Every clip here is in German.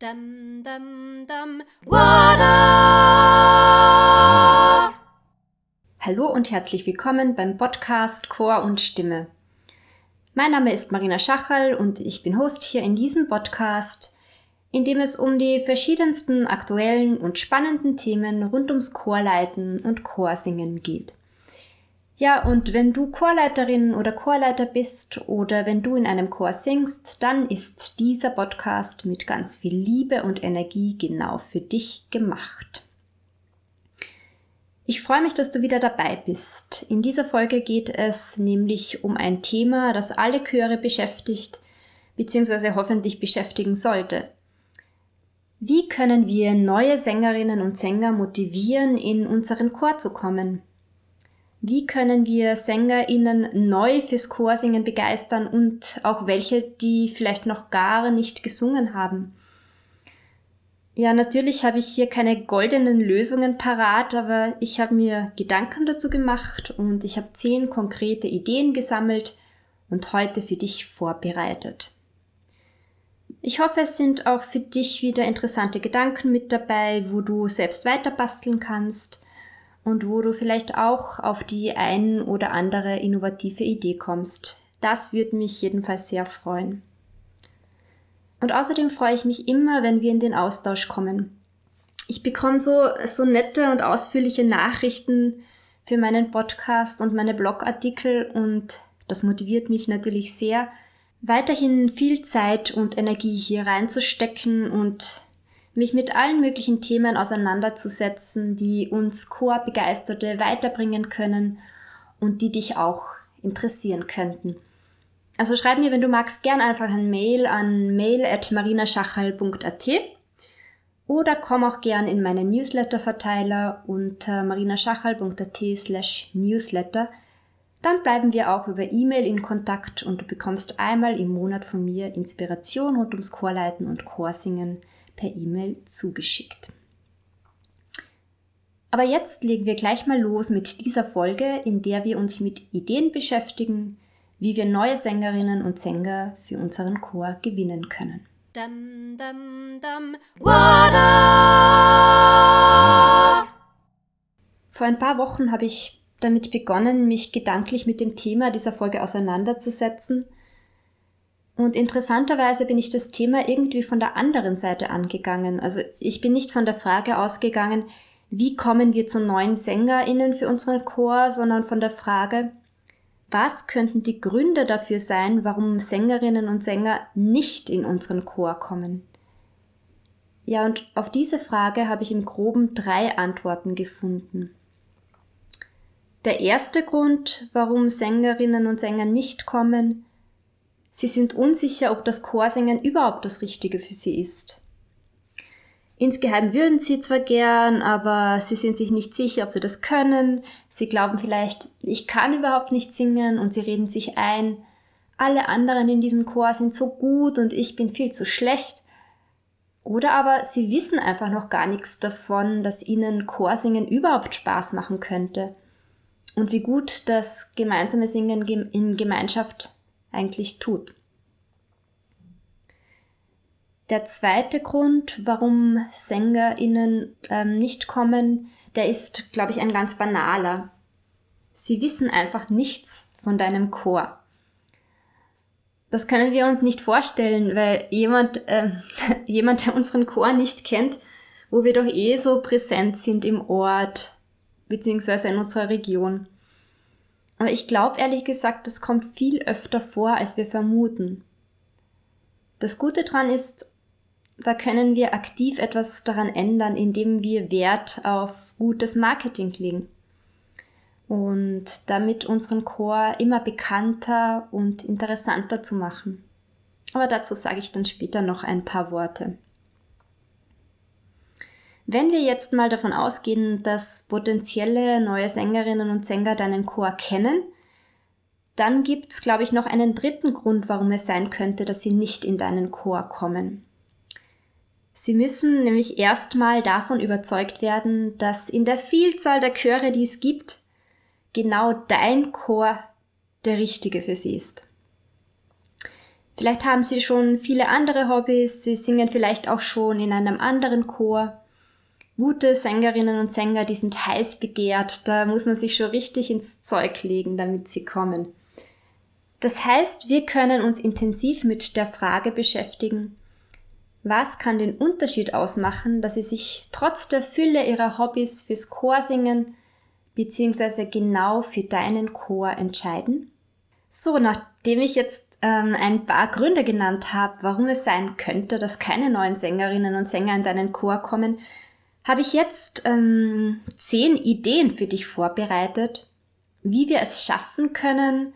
Dum, dum, dum, Wada! Hallo und herzlich willkommen beim Podcast Chor und Stimme. Mein Name ist Marina Schachal und ich bin Host hier in diesem Podcast, in dem es um die verschiedensten aktuellen und spannenden Themen rund ums Chorleiten und Chorsingen geht. Ja, und wenn du Chorleiterin oder Chorleiter bist oder wenn du in einem Chor singst, dann ist dieser Podcast mit ganz viel Liebe und Energie genau für dich gemacht. Ich freue mich, dass du wieder dabei bist. In dieser Folge geht es nämlich um ein Thema, das alle Chöre beschäftigt, beziehungsweise hoffentlich beschäftigen sollte. Wie können wir neue Sängerinnen und Sänger motivieren, in unseren Chor zu kommen? Wie können wir SängerInnen neu fürs Chorsingen begeistern und auch welche, die vielleicht noch gar nicht gesungen haben? Ja, natürlich habe ich hier keine goldenen Lösungen parat, aber ich habe mir Gedanken dazu gemacht und ich habe zehn konkrete Ideen gesammelt und heute für dich vorbereitet. Ich hoffe, es sind auch für dich wieder interessante Gedanken mit dabei, wo du selbst weiter basteln kannst und wo du vielleicht auch auf die ein oder andere innovative Idee kommst. Das würde mich jedenfalls sehr freuen. Und außerdem freue ich mich immer, wenn wir in den Austausch kommen. Ich bekomme so, so nette und ausführliche Nachrichten für meinen Podcast und meine Blogartikel und das motiviert mich natürlich sehr, weiterhin viel Zeit und Energie hier reinzustecken und mich mit allen möglichen Themen auseinanderzusetzen, die uns Chorbegeisterte weiterbringen können und die dich auch interessieren könnten. Also schreib mir, wenn du magst, gern einfach ein Mail an mail.marinaschachal.at oder komm auch gern in meinen Newsletter-Verteiler unter marinaschachal.at slash newsletter. Dann bleiben wir auch über E-Mail in Kontakt und du bekommst einmal im Monat von mir Inspiration rund ums Chorleiten und Chorsingen per E-Mail zugeschickt. Aber jetzt legen wir gleich mal los mit dieser Folge, in der wir uns mit Ideen beschäftigen, wie wir neue Sängerinnen und Sänger für unseren Chor gewinnen können. Dum, dum, dum, Vor ein paar Wochen habe ich damit begonnen, mich gedanklich mit dem Thema dieser Folge auseinanderzusetzen – und interessanterweise bin ich das Thema irgendwie von der anderen Seite angegangen. Also ich bin nicht von der Frage ausgegangen, wie kommen wir zu neuen SängerInnen für unseren Chor, sondern von der Frage, was könnten die Gründe dafür sein, warum Sängerinnen und Sänger nicht in unseren Chor kommen? Ja, und auf diese Frage habe ich im groben drei Antworten gefunden. Der erste Grund, warum Sängerinnen und Sänger nicht kommen, Sie sind unsicher, ob das Chorsingen überhaupt das Richtige für sie ist. Insgeheim würden sie zwar gern, aber sie sind sich nicht sicher, ob sie das können. Sie glauben vielleicht, ich kann überhaupt nicht singen und sie reden sich ein, alle anderen in diesem Chor sind so gut und ich bin viel zu schlecht. Oder aber sie wissen einfach noch gar nichts davon, dass ihnen Chorsingen überhaupt Spaß machen könnte und wie gut das gemeinsame Singen in Gemeinschaft eigentlich tut. Der zweite Grund, warum SängerInnen ähm, nicht kommen, der ist, glaube ich, ein ganz banaler. Sie wissen einfach nichts von deinem Chor. Das können wir uns nicht vorstellen, weil jemand, äh, jemand, der unseren Chor nicht kennt, wo wir doch eh so präsent sind im Ort, beziehungsweise in unserer Region. Aber ich glaube ehrlich gesagt, das kommt viel öfter vor, als wir vermuten. Das Gute dran ist, da können wir aktiv etwas daran ändern, indem wir Wert auf gutes Marketing legen und damit unseren Chor immer bekannter und interessanter zu machen. Aber dazu sage ich dann später noch ein paar Worte. Wenn wir jetzt mal davon ausgehen, dass potenzielle neue Sängerinnen und Sänger deinen Chor kennen, dann gibt es, glaube ich, noch einen dritten Grund, warum es sein könnte, dass sie nicht in deinen Chor kommen. Sie müssen nämlich erstmal davon überzeugt werden, dass in der Vielzahl der Chöre, die es gibt, genau dein Chor der richtige für sie ist. Vielleicht haben sie schon viele andere Hobbys, sie singen vielleicht auch schon in einem anderen Chor. Gute Sängerinnen und Sänger, die sind heiß begehrt, da muss man sich schon richtig ins Zeug legen, damit sie kommen. Das heißt, wir können uns intensiv mit der Frage beschäftigen, was kann den Unterschied ausmachen, dass sie sich trotz der Fülle ihrer Hobbys fürs Chorsingen bzw. genau für deinen Chor entscheiden? So, nachdem ich jetzt ähm, ein paar Gründe genannt habe, warum es sein könnte, dass keine neuen Sängerinnen und Sänger in deinen Chor kommen, habe ich jetzt ähm, zehn Ideen für dich vorbereitet, wie wir es schaffen können,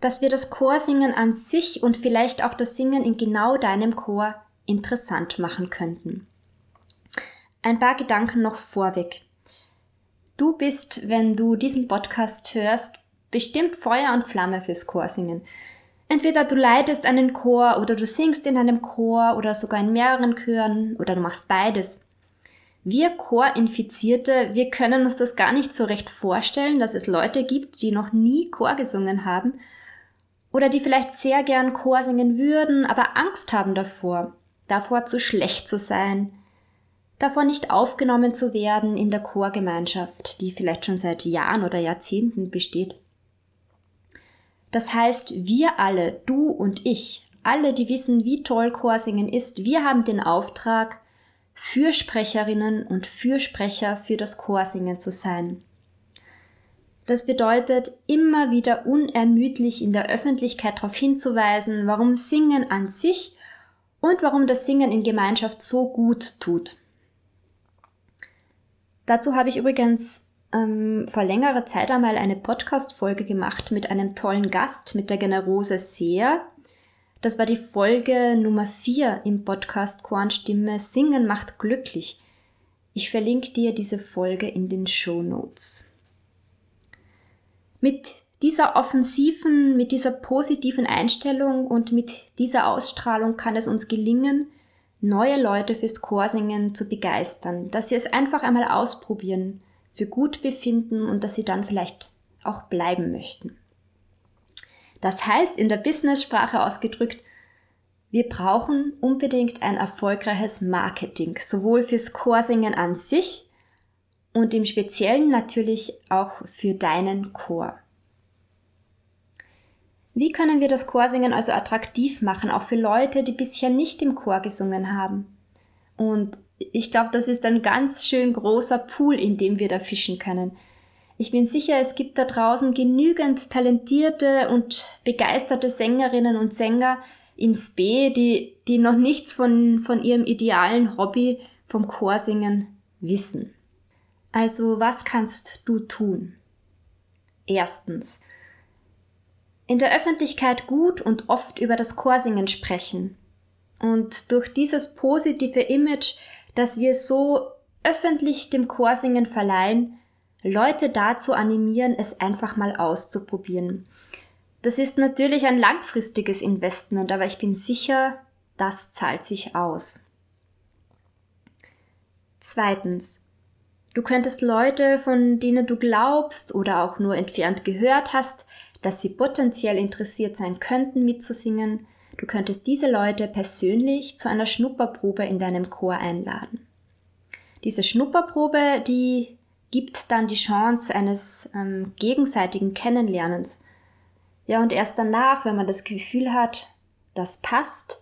dass wir das Chorsingen an sich und vielleicht auch das Singen in genau deinem Chor interessant machen könnten. Ein paar Gedanken noch vorweg. Du bist, wenn du diesen Podcast hörst, bestimmt Feuer und Flamme fürs Chorsingen. Entweder du leitest einen Chor oder du singst in einem Chor oder sogar in mehreren Chören oder du machst beides. Wir Chorinfizierte, wir können uns das gar nicht so recht vorstellen, dass es Leute gibt, die noch nie Chor gesungen haben oder die vielleicht sehr gern Chor singen würden, aber Angst haben davor, davor zu schlecht zu sein, davor nicht aufgenommen zu werden in der Chorgemeinschaft, die vielleicht schon seit Jahren oder Jahrzehnten besteht. Das heißt, wir alle, du und ich, alle, die wissen, wie toll Chorsingen ist, wir haben den Auftrag, Fürsprecherinnen und Fürsprecher für das Chorsingen zu sein. Das bedeutet, immer wieder unermüdlich in der Öffentlichkeit darauf hinzuweisen, warum Singen an sich und warum das Singen in Gemeinschaft so gut tut. Dazu habe ich übrigens ähm, vor längerer Zeit einmal eine Podcast-Folge gemacht mit einem tollen Gast, mit der Generose Seer. Das war die Folge Nummer 4 im Podcast Kornstimme Singen macht glücklich. Ich verlinke dir diese Folge in den Show Notes. Mit dieser offensiven, mit dieser positiven Einstellung und mit dieser Ausstrahlung kann es uns gelingen, neue Leute fürs Chorsingen zu begeistern, dass sie es einfach einmal ausprobieren, für gut befinden und dass sie dann vielleicht auch bleiben möchten. Das heißt in der Business-Sprache ausgedrückt, wir brauchen unbedingt ein erfolgreiches Marketing, sowohl fürs Chorsingen an sich und im Speziellen natürlich auch für deinen Chor. Wie können wir das Chorsingen also attraktiv machen, auch für Leute, die bisher nicht im Chor gesungen haben? Und ich glaube, das ist ein ganz schön großer Pool, in dem wir da fischen können. Ich bin sicher, es gibt da draußen genügend talentierte und begeisterte Sängerinnen und Sänger ins B, die, die noch nichts von, von ihrem idealen Hobby vom Chorsingen wissen. Also, was kannst du tun? Erstens, in der Öffentlichkeit gut und oft über das Chorsingen sprechen. Und durch dieses positive Image dass wir so öffentlich dem Chorsingen verleihen, Leute dazu animieren, es einfach mal auszuprobieren. Das ist natürlich ein langfristiges Investment, aber ich bin sicher, das zahlt sich aus. Zweitens. Du könntest Leute, von denen du glaubst oder auch nur entfernt gehört hast, dass sie potenziell interessiert sein könnten mitzusingen, Du könntest diese Leute persönlich zu einer Schnupperprobe in deinem Chor einladen. Diese Schnupperprobe, die gibt dann die Chance eines ähm, gegenseitigen Kennenlernens. Ja, und erst danach, wenn man das Gefühl hat, das passt,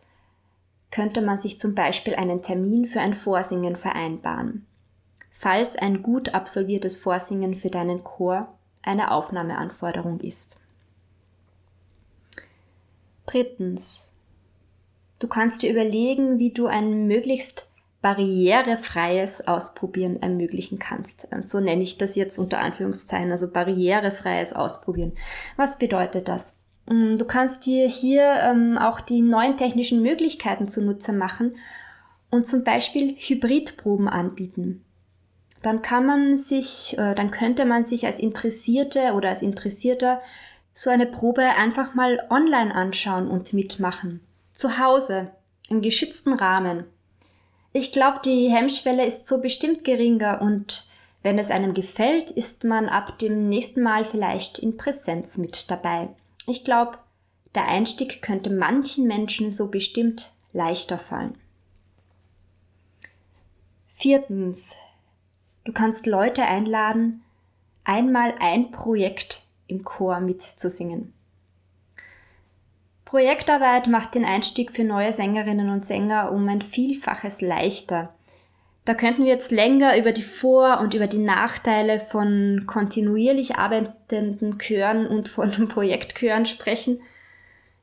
könnte man sich zum Beispiel einen Termin für ein Vorsingen vereinbaren, falls ein gut absolviertes Vorsingen für deinen Chor eine Aufnahmeanforderung ist. Drittens. Du kannst dir überlegen, wie du ein möglichst barrierefreies Ausprobieren ermöglichen kannst. So nenne ich das jetzt unter Anführungszeichen, also barrierefreies Ausprobieren. Was bedeutet das? Mm, du kannst dir hier ähm, auch die neuen technischen Möglichkeiten zunutze machen und zum Beispiel Hybridproben anbieten. Dann kann man sich, äh, dann könnte man sich als Interessierte oder als Interessierter so eine Probe einfach mal online anschauen und mitmachen. Zu Hause, im geschützten Rahmen. Ich glaube, die Hemmschwelle ist so bestimmt geringer und wenn es einem gefällt, ist man ab dem nächsten Mal vielleicht in Präsenz mit dabei. Ich glaube, der Einstieg könnte manchen Menschen so bestimmt leichter fallen. Viertens, du kannst Leute einladen, einmal ein Projekt im Chor mitzusingen. Projektarbeit macht den Einstieg für neue Sängerinnen und Sänger um ein Vielfaches leichter. Da könnten wir jetzt länger über die Vor- und über die Nachteile von kontinuierlich arbeitenden Chören und von Projektchören sprechen.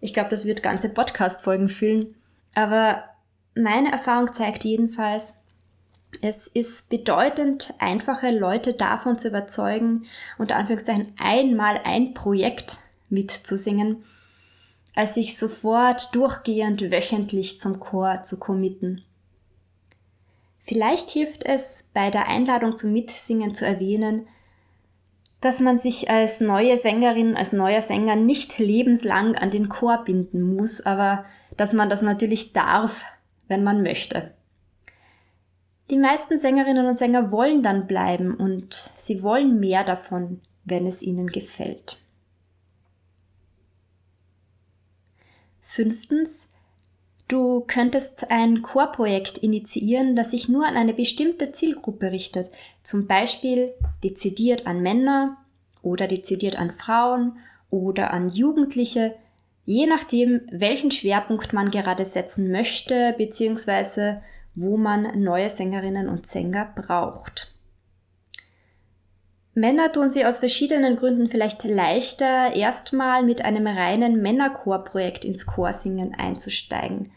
Ich glaube, das wird ganze Podcast-Folgen füllen. Aber meine Erfahrung zeigt jedenfalls, es ist bedeutend einfacher, Leute davon zu überzeugen, unter Anführungszeichen einmal ein Projekt mitzusingen, als sich sofort durchgehend wöchentlich zum Chor zu committen. Vielleicht hilft es, bei der Einladung zum Mitsingen zu erwähnen, dass man sich als neue Sängerin, als neuer Sänger nicht lebenslang an den Chor binden muss, aber dass man das natürlich darf, wenn man möchte. Die meisten Sängerinnen und Sänger wollen dann bleiben und sie wollen mehr davon, wenn es ihnen gefällt. Fünftens, Du könntest ein Chorprojekt initiieren, das sich nur an eine bestimmte Zielgruppe richtet, zum Beispiel dezidiert an Männer oder dezidiert an Frauen oder an Jugendliche, je nachdem, welchen Schwerpunkt man gerade setzen möchte, beziehungsweise wo man neue Sängerinnen und Sänger braucht. Männer tun sie aus verschiedenen Gründen vielleicht leichter, erstmal mit einem reinen Männerchorprojekt ins Chorsingen einzusteigen.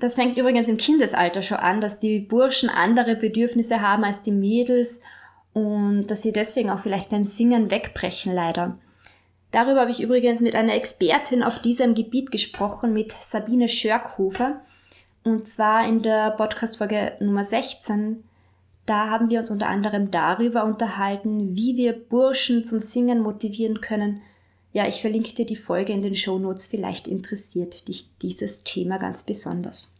Das fängt übrigens im Kindesalter schon an, dass die Burschen andere Bedürfnisse haben als die Mädels und dass sie deswegen auch vielleicht beim Singen wegbrechen leider. Darüber habe ich übrigens mit einer Expertin auf diesem Gebiet gesprochen, mit Sabine Schörkhofer. Und zwar in der Podcast-Folge Nummer 16. Da haben wir uns unter anderem darüber unterhalten, wie wir Burschen zum Singen motivieren können. Ja, ich verlinke dir die Folge in den Show Notes. Vielleicht interessiert dich dieses Thema ganz besonders.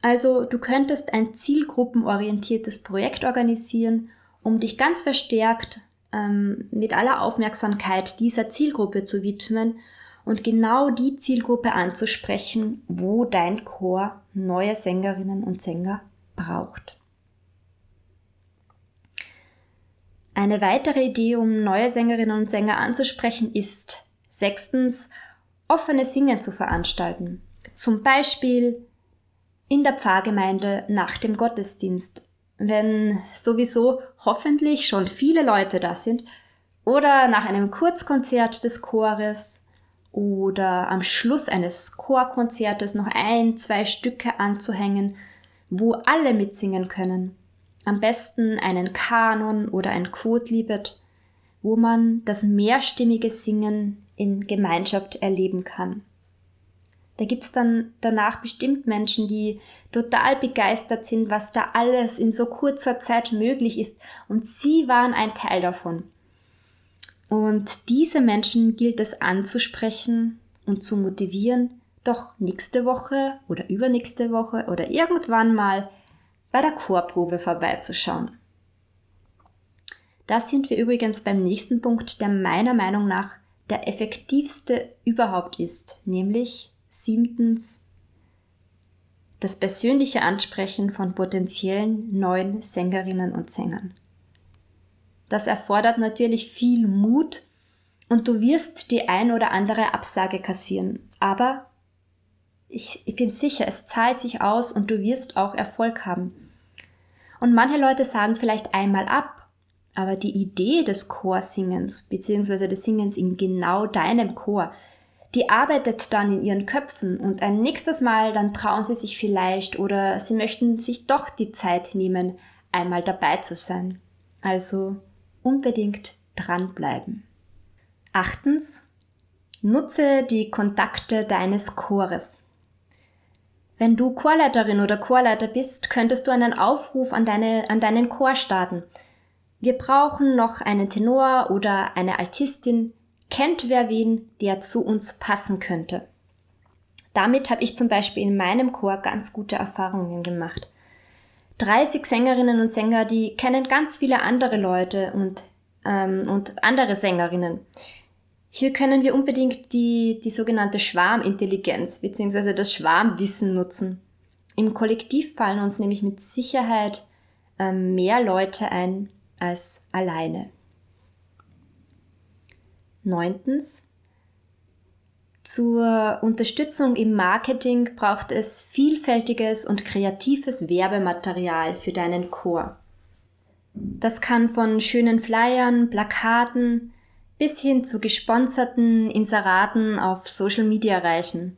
Also, du könntest ein zielgruppenorientiertes Projekt organisieren, um dich ganz verstärkt ähm, mit aller Aufmerksamkeit dieser Zielgruppe zu widmen und genau die Zielgruppe anzusprechen, wo dein Chor neue Sängerinnen und Sänger braucht. Eine weitere Idee, um neue Sängerinnen und Sänger anzusprechen, ist sechstens, offene Singen zu veranstalten. Zum Beispiel in der Pfarrgemeinde nach dem Gottesdienst wenn sowieso hoffentlich schon viele Leute da sind, oder nach einem Kurzkonzert des Chores oder am Schluss eines Chorkonzertes noch ein, zwei Stücke anzuhängen, wo alle mitsingen können. Am besten einen Kanon oder ein Quodlibet, wo man das mehrstimmige Singen in Gemeinschaft erleben kann. Da gibt's dann danach bestimmt Menschen, die total begeistert sind, was da alles in so kurzer Zeit möglich ist. Und sie waren ein Teil davon. Und diese Menschen gilt es anzusprechen und zu motivieren, doch nächste Woche oder übernächste Woche oder irgendwann mal bei der Chorprobe vorbeizuschauen. Da sind wir übrigens beim nächsten Punkt, der meiner Meinung nach der effektivste überhaupt ist, nämlich Siebtens das persönliche Ansprechen von potenziellen neuen Sängerinnen und Sängern. Das erfordert natürlich viel Mut und du wirst die ein oder andere Absage kassieren. Aber ich, ich bin sicher, es zahlt sich aus und du wirst auch Erfolg haben. Und manche Leute sagen vielleicht einmal ab, aber die Idee des Chorsingens bzw. des Singens in genau deinem Chor die arbeitet dann in ihren Köpfen und ein nächstes Mal dann trauen sie sich vielleicht oder sie möchten sich doch die Zeit nehmen, einmal dabei zu sein. Also unbedingt dranbleiben. Achtens, nutze die Kontakte deines Chores. Wenn du Chorleiterin oder Chorleiter bist, könntest du einen Aufruf an, deine, an deinen Chor starten. Wir brauchen noch einen Tenor oder eine Altistin, Kennt wer wen, der zu uns passen könnte? Damit habe ich zum Beispiel in meinem Chor ganz gute Erfahrungen gemacht. 30 Sängerinnen und Sänger, die kennen ganz viele andere Leute und, ähm, und andere Sängerinnen. Hier können wir unbedingt die, die sogenannte Schwarmintelligenz bzw. das Schwarmwissen nutzen. Im Kollektiv fallen uns nämlich mit Sicherheit äh, mehr Leute ein als alleine. Neuntens. Zur Unterstützung im Marketing braucht es vielfältiges und kreatives Werbematerial für deinen Chor. Das kann von schönen Flyern, Plakaten bis hin zu gesponserten Inseraten auf Social Media reichen.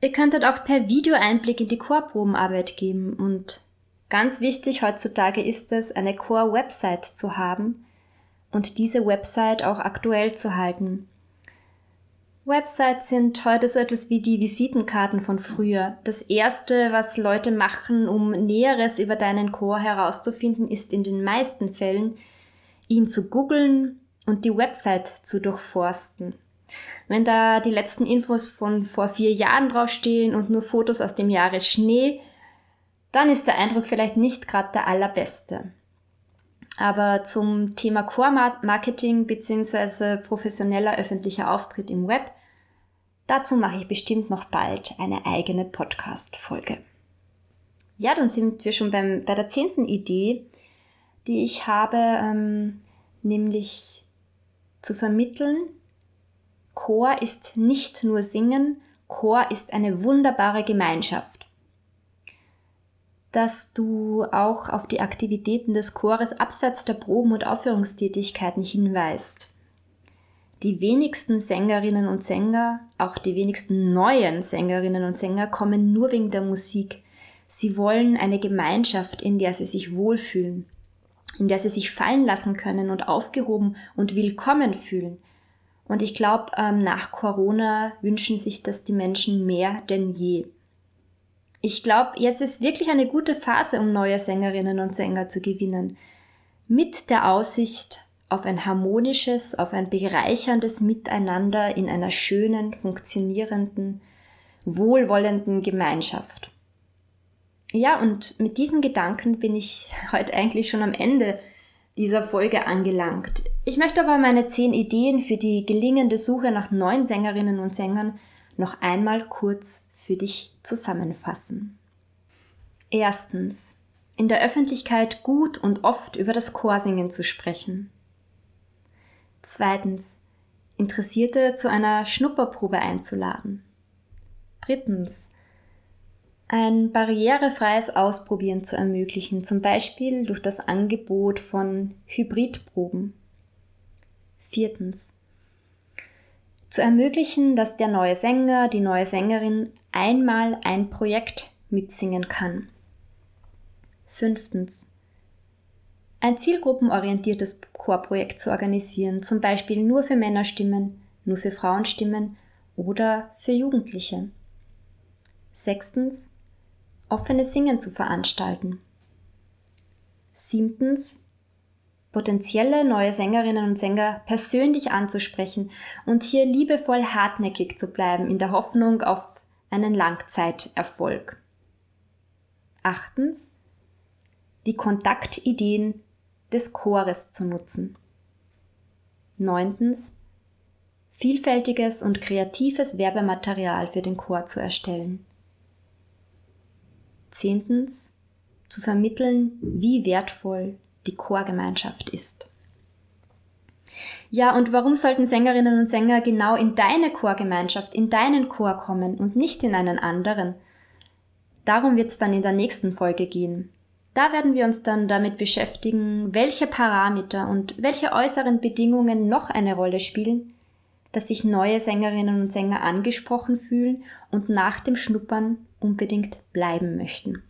Ihr könntet auch per Video Einblick in die Chorprobenarbeit geben und ganz wichtig heutzutage ist es, eine Chor-Website zu haben und diese Website auch aktuell zu halten. Websites sind heute so etwas wie die Visitenkarten von früher. Das erste, was Leute machen, um Näheres über deinen Chor herauszufinden, ist in den meisten Fällen, ihn zu googeln und die Website zu durchforsten. Wenn da die letzten Infos von vor vier Jahren draufstehen und nur Fotos aus dem Jahre Schnee, dann ist der Eindruck vielleicht nicht gerade der allerbeste. Aber zum Thema Core-Marketing bzw. professioneller öffentlicher Auftritt im Web, dazu mache ich bestimmt noch bald eine eigene Podcast-Folge. Ja, dann sind wir schon beim, bei der zehnten Idee, die ich habe, ähm, nämlich zu vermitteln, Chor ist nicht nur Singen, Chor ist eine wunderbare Gemeinschaft. Dass du auch auf die Aktivitäten des Chores abseits der Proben- und Aufführungstätigkeiten hinweist. Die wenigsten Sängerinnen und Sänger, auch die wenigsten neuen Sängerinnen und Sänger kommen nur wegen der Musik. Sie wollen eine Gemeinschaft, in der sie sich wohlfühlen, in der sie sich fallen lassen können und aufgehoben und willkommen fühlen. Und ich glaube, ähm, nach Corona wünschen sich das die Menschen mehr denn je. Ich glaube, jetzt ist wirklich eine gute Phase, um neue Sängerinnen und Sänger zu gewinnen. Mit der Aussicht auf ein harmonisches, auf ein bereicherndes Miteinander in einer schönen, funktionierenden, wohlwollenden Gemeinschaft. Ja, und mit diesen Gedanken bin ich heute eigentlich schon am Ende dieser Folge angelangt. Ich möchte aber meine zehn Ideen für die gelingende Suche nach neuen Sängerinnen und Sängern noch einmal kurz für dich zusammenfassen. Erstens. In der Öffentlichkeit gut und oft über das Chorsingen zu sprechen. Zweitens. Interessierte zu einer Schnupperprobe einzuladen. Drittens ein barrierefreies Ausprobieren zu ermöglichen, zum Beispiel durch das Angebot von Hybridproben. Viertens. Zu ermöglichen, dass der neue Sänger, die neue Sängerin einmal ein Projekt mitsingen kann. Fünftens. Ein zielgruppenorientiertes Chorprojekt zu organisieren, zum Beispiel nur für Männerstimmen, nur für Frauenstimmen oder für Jugendliche. Sechstens offenes Singen zu veranstalten. Siebtens, potenzielle neue Sängerinnen und Sänger persönlich anzusprechen und hier liebevoll hartnäckig zu bleiben in der Hoffnung auf einen Langzeiterfolg. Achtens, die Kontaktideen des Chores zu nutzen. Neuntens, vielfältiges und kreatives Werbematerial für den Chor zu erstellen. Zehntens, zu vermitteln, wie wertvoll die Chorgemeinschaft ist. Ja, und warum sollten Sängerinnen und Sänger genau in deine Chorgemeinschaft, in deinen Chor kommen und nicht in einen anderen? Darum wird es dann in der nächsten Folge gehen. Da werden wir uns dann damit beschäftigen, welche Parameter und welche äußeren Bedingungen noch eine Rolle spielen, dass sich neue Sängerinnen und Sänger angesprochen fühlen und nach dem Schnuppern unbedingt bleiben möchten.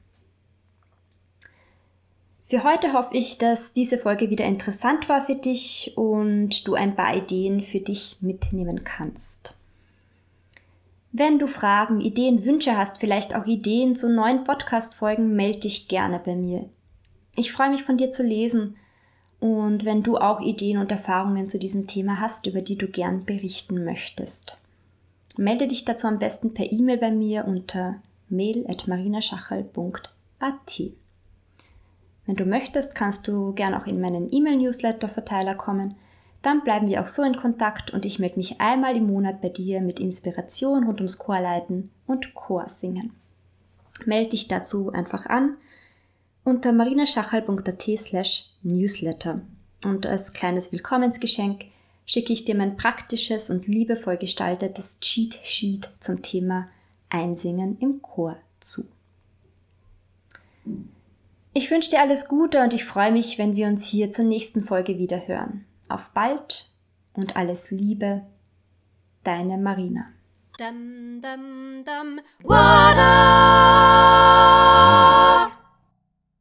Für heute hoffe ich, dass diese Folge wieder interessant war für dich und du ein paar Ideen für dich mitnehmen kannst. Wenn du Fragen, Ideen, Wünsche hast, vielleicht auch Ideen zu neuen Podcast-Folgen, melde dich gerne bei mir. Ich freue mich von dir zu lesen und wenn du auch Ideen und Erfahrungen zu diesem Thema hast, über die du gern berichten möchtest. Melde dich dazu am besten per E-Mail bei mir unter mail.marinaschachel.at. Wenn du möchtest, kannst du gern auch in meinen E-Mail-Newsletter-Verteiler kommen. Dann bleiben wir auch so in Kontakt und ich melde mich einmal im Monat bei dir mit Inspiration rund ums Chorleiten und Chorsingen. Melde dich dazu einfach an unter marinaschachal.at slash newsletter. Und als kleines Willkommensgeschenk schicke ich dir mein praktisches und liebevoll gestaltetes Cheat Sheet zum Thema Einsingen im Chor zu. Ich wünsche dir alles Gute und ich freue mich, wenn wir uns hier zur nächsten Folge wieder hören. Auf bald und alles Liebe, deine Marina. Dum, dum, dum.